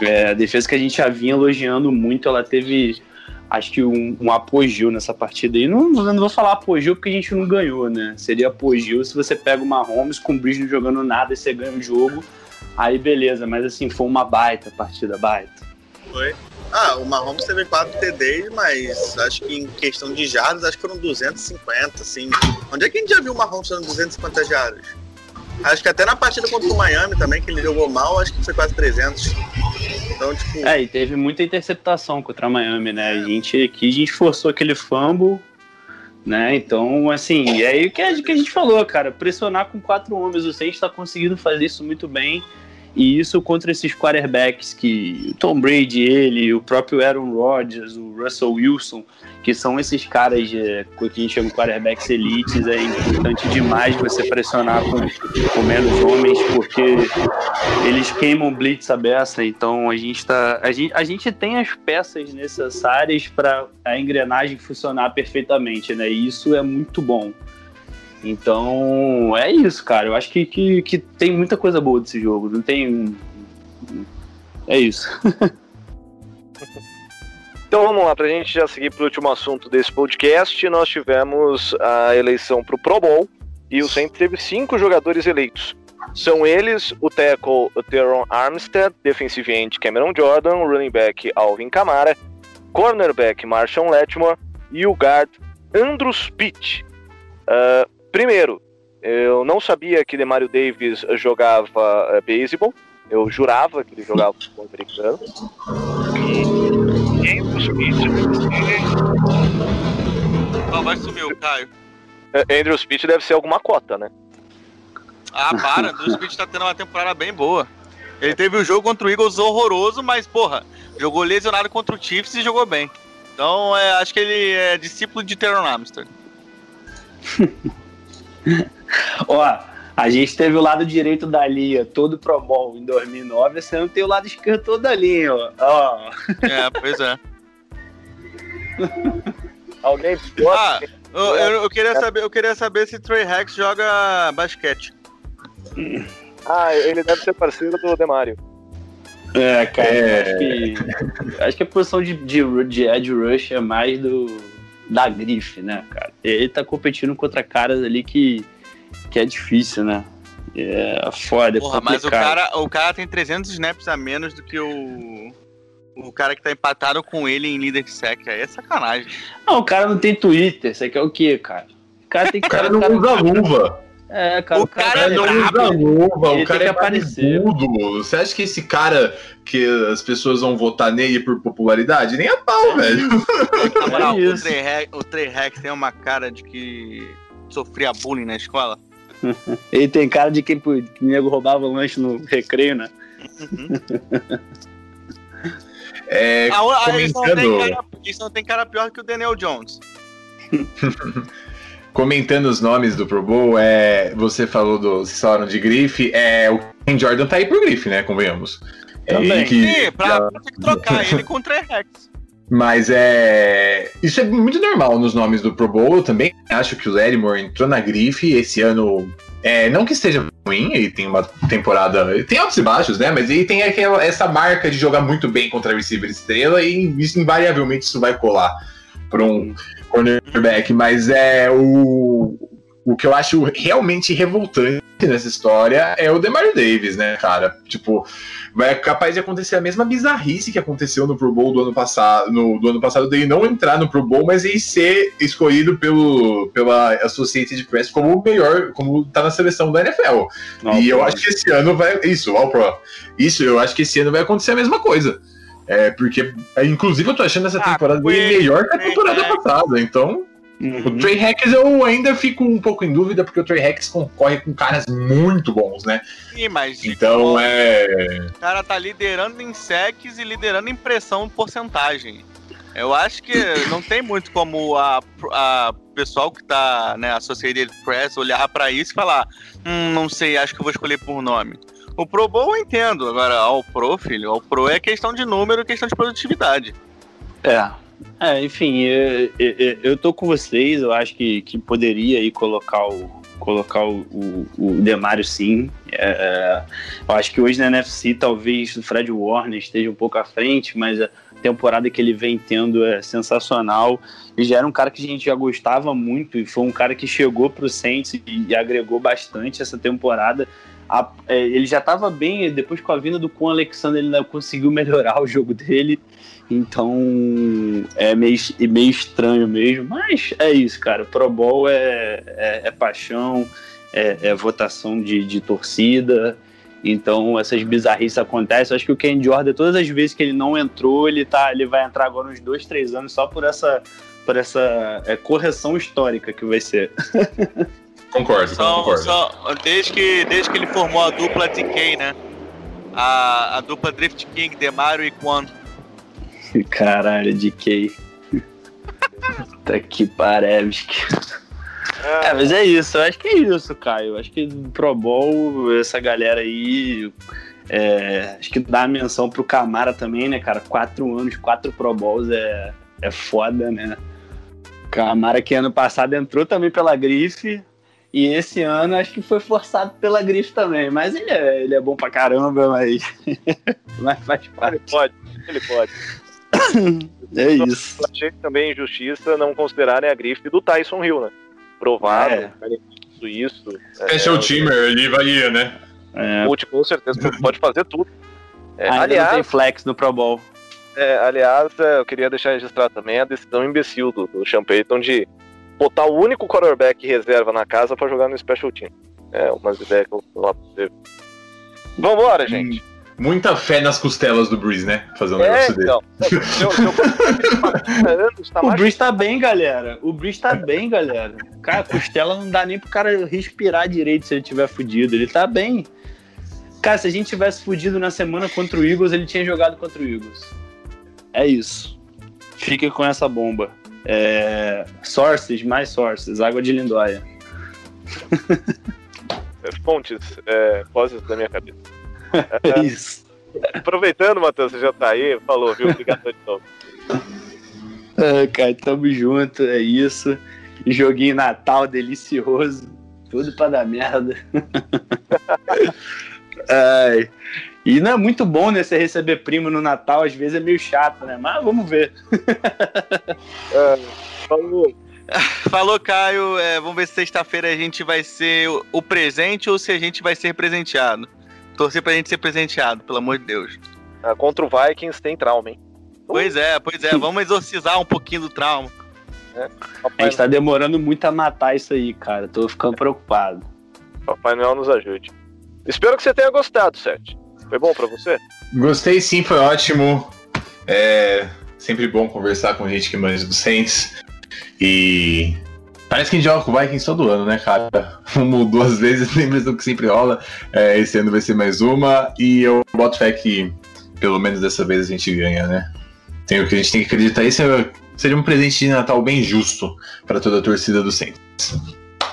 é, a defesa que a gente já vinha elogiando muito, ela teve, acho que um, um apogeu nessa partida. E não, não vou falar apogeu porque a gente não ganhou, né? Seria apogeu se você pega o Mahomes com o Bridge não jogando nada e você ganha o jogo. Aí beleza, mas assim, foi uma baita partida, baita. Foi. Ah, o Mahomes teve 4 TDs, mas acho que em questão de jardas, acho que foram 250, assim. Onde é que a gente já viu o Mahomes sendo 250 jardas? Acho que até na partida contra o Miami também, que ele jogou mal, acho que foi quase 300. Então, tipo... É, e teve muita interceptação contra o Miami, né? A gente aqui, a gente forçou aquele fumble, né? Então, assim, é aí a, que a gente falou, cara. Pressionar com quatro homens, o Saints está conseguindo fazer isso muito bem. E isso contra esses quarterbacks que o Tom Brady, ele, o próprio Aaron Rodgers, o Russell Wilson, que são esses caras de, que a gente chama de quarterbacks elites, é importante demais você pressionar com, com menos homens, porque eles queimam blitz a beça, então a gente tá. A gente, a gente tem as peças necessárias para a engrenagem funcionar perfeitamente, né? E isso é muito bom. Então, é isso, cara. Eu acho que, que, que tem muita coisa boa desse jogo. Não tem. É isso. então vamos lá, pra gente já seguir pro último assunto desse podcast. Nós tivemos a eleição pro Pro Bowl e o Saints teve cinco jogadores eleitos. São eles o tackle Teron Armstead, defensive end Cameron Jordan, running back Alvin Kamara, cornerback Marshall Letmore e o guard Andrews Pitt. Uh, Primeiro, eu não sabia que Demario Davis jogava uh, beisebol. Eu jurava que ele jogava futebol americano. E Andrew Smith. Oh, vai sumir o Caio. Eh, Andrew Smith deve ser alguma cota, né? Ah, para. Andrew Smith tá tendo uma temporada bem boa. Ele teve o um jogo contra o Eagles horroroso, mas, porra, jogou lesionado contra o Chiefs e jogou bem. Então, é, acho que ele é discípulo de Teron Armstrong. Ó, A gente teve o lado direito da linha todo Pro Bowl em 2009, você não tem o lado esquerdo todo da linha, ó. ó. É, pois é. Alguém Ah, eu, eu- eu queria saber, eu queria saber se Trey Rex joga basquete. Ah, ele deve ser parceiro do Demário. É, cara, É. Acho, que, acho que a posição de, de, de Ed Rush é mais do da grife, né, cara? Ele tá competindo contra caras ali que, que é difícil, né? É foda, é Porra, mas o complicado. cara, o cara tem 300 snaps a menos do que o o cara que tá empatado com ele em líder de sec. Aí é sacanagem. Não, o cara não tem Twitter, você quer o quê, cara? O cara tem que O cara não usa luva. É, cara, O cara O cara não é brabo. luva, o cara é barbudo. Você acha que esse cara que as pessoas vão votar nele por popularidade? Nem a pau, velho. Na moral, o isso. Trey, Rex, o Trey Rex tem uma cara de que sofria bullying na escola. Ele tem cara de quem que o nego roubava lanche no recreio, né? É, Ah, ah, eles, não tem comentando, cara, eles não tem cara pior que o Daniel Jones. comentando os nomes do Pro Bowl, é, você falou do vocês falaram de grife, é, o Ken Jordan tá aí pro grife, né? Convenhamos. É Também. que- Sim, pra, pra ter que trocar ele Trey Rex. Mas é. Isso é muito normal nos nomes do Pro Bowl. Eu também acho que o Lattimore entrou na grife esse ano. É, não que esteja ruim, ele tem uma temporada. Tem altos e baixos, né? Mas ele tem aquela, essa marca de jogar muito bem contra receiver estrela e invariavelmente isso vai colar para um cornerback. Mas é o. O que eu acho realmente revoltante nessa história é o Demario Davis, né, cara? Tipo, vai capaz de acontecer a mesma bizarrice que aconteceu no Pro Bowl do ano passado, no, do ano passado dele não entrar no Pro Bowl, mas ele ser escolhido pelo, pela Associated Press como o melhor, como tá na seleção da NFL. e eu acho que esse ano vai. Isso, All Pro. Isso, eu acho que esse ano vai acontecer a mesma coisa. É, porque, é, inclusive, eu tô achando essa Ah, temporada Queen, melhor que a temporada é. passada. Então, o Uhum. Trey Hacks eu ainda fico um pouco em dúvida, porque o Trey Hacks concorre com caras muito bons, né? Sim, mas Então o é. cara tá liderando em secs e liderando em pressão porcentagem. Eu acho que não tem muito como a, a pessoal que tá, né, Associated Press olhar pra isso e falar: hum, não sei, acho que eu vou escolher por nome. O Pro Bowl eu entendo, agora ao Pro, filho, ao Pro é questão de número, questão de produtividade. É. É, enfim, eu, eu, eu tô com vocês, eu acho que, que poderia aí colocar o, colocar o, o, o Demário sim. É, é, eu acho que hoje na NFC talvez o Fred Warner esteja um pouco à frente, mas a temporada que ele vem tendo é sensacional. Ele já era um cara que a gente já gostava muito e foi um cara que chegou pro Saints e, e agregou bastante essa temporada. A- é, ele já estava bem, depois com a vinda do Con Alexander, ele ainda conseguiu melhorar o jogo dele. Então é meio, é meio estranho mesmo, mas é isso, cara. Pro Bowl é, é, é paixão, é, é votação de, de torcida. Então essas bizarrices acontecem. Eu acho que o Ken Jordan, todas as vezes que ele não entrou, ele, tá, ele vai entrar agora uns dois, três anos só por essa, por essa é, correção histórica que vai ser. Concordo, Só, concordo. só desde, que, desde que ele formou a dupla DK, né? A, a dupla Drift King, Demario e Quan. Caralho, DK. tá que parece. É, mas é isso, eu acho que é isso, Caio. Eu acho que Pro Bowl, essa galera aí. é, acho que dá a menção pro Camara também, né, cara? Quatro anos, quatro Pro Bowls é, é foda, né? Camara que ano passado entrou também pela grife. E esse ano acho que foi forçado pela grife também. Mas ele é, ele é bom pra caramba, mas. mas faz Ele parte. pode, ele pode. É isso. Eu achei também injustiça não considerarem a grife do Tyson Hill, né? Provado, É. cara, isso, isso. Special é, Teamer, ele varia, né? É, O último, com certeza, pode fazer tudo. É, ainda não tem aliás, flex no Pro Bowl. é, aliás é, eu queria deixar registrado também a decisão imbecil do, do Sean Payton de botar o único quarterback reserva na casa pra jogar no Special Team. É, umas ideias que eu lá teve. Vambora, gente. Muita fé nas costelas do Breeze, né? Fazer um É, negócio dele. então. Tá O Breeze tá bem, galera. O Breeze tá bem, galera. Cara, costela não dá nem pro cara respirar direito se ele tiver fudido. Ele tá bem. Cara, se a gente tivesse fudido na semana contra o Eagles, ele tinha jogado contra o Eagles. É isso. Fique com essa bomba. É... Sources, mais sources. Água de lindóia. fontes, é, vozes da minha cabeça. É isso. Aproveitando, Matheus, você já tá aí, falou, viu? Obrigado de novo. Ah, cara, tamo junto, é isso. Joguinho Natal delicioso. Tudo pra dar merda. Ai. E não é muito bom, né? Você receber primo no Natal, às vezes é meio chato, né? Mas vamos ver. É, falou. Falou, Caio. É, vamos ver se sexta-feira a gente vai ser o- presente ou se a gente vai ser presenteado. Torcer pra gente ser presenteado, pelo amor de Deus. Ah, contra o Vikings tem trauma, hein? Pois é, pois é. Vamos exorcizar um pouquinho do trauma. A Papai, gente tá demorando muito a matar isso aí, cara. Tô ficando preocupado. Papai Noel nos ajude. Espero que você tenha gostado, Sete. Foi bom pra você? Gostei sim, foi ótimo. É sempre bom conversar com gente que manja do Saints. E parece que a gente joga com o Vikings todo ano, né, cara? Uma ou duas vezes, lembra do que sempre rola. É, esse ano vai ser mais uma. E eu boto fé que pelo menos dessa vez a gente ganha, né? Tem o que a gente tem que acreditar. Esse é- seria um presente de Natal bem justo para toda a torcida do Saints.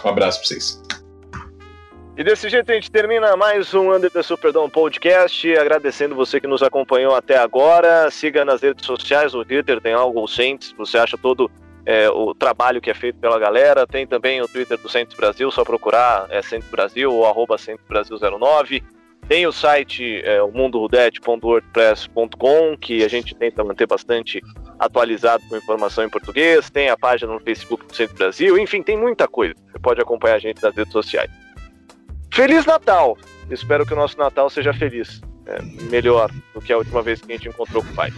Um abraço pra vocês. E desse jeito a gente termina mais um Under the Superdome Podcast. Agradecendo você que nos acompanhou até agora. Siga nas redes sociais, no Twitter tem algo o Saints. Você acha todo é, o trabalho que é feito pela galera. Tem também o Twitter do Saints Brasil, só procurar é, Saints Brasil ou arroba Saints Brasil 09. Tem o site é, o mundorudete.wordpress.com, que a gente tenta manter bastante atualizado com informação em português. Tem a página no Facebook do Centro Brasil. Enfim, tem muita coisa. Você pode acompanhar a gente nas redes sociais. Feliz Natal! Espero que o nosso Natal seja feliz. É, melhor do que a última vez que a gente encontrou com o pai.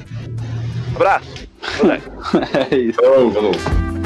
Abraço! Moleque. É isso. Falou, falou.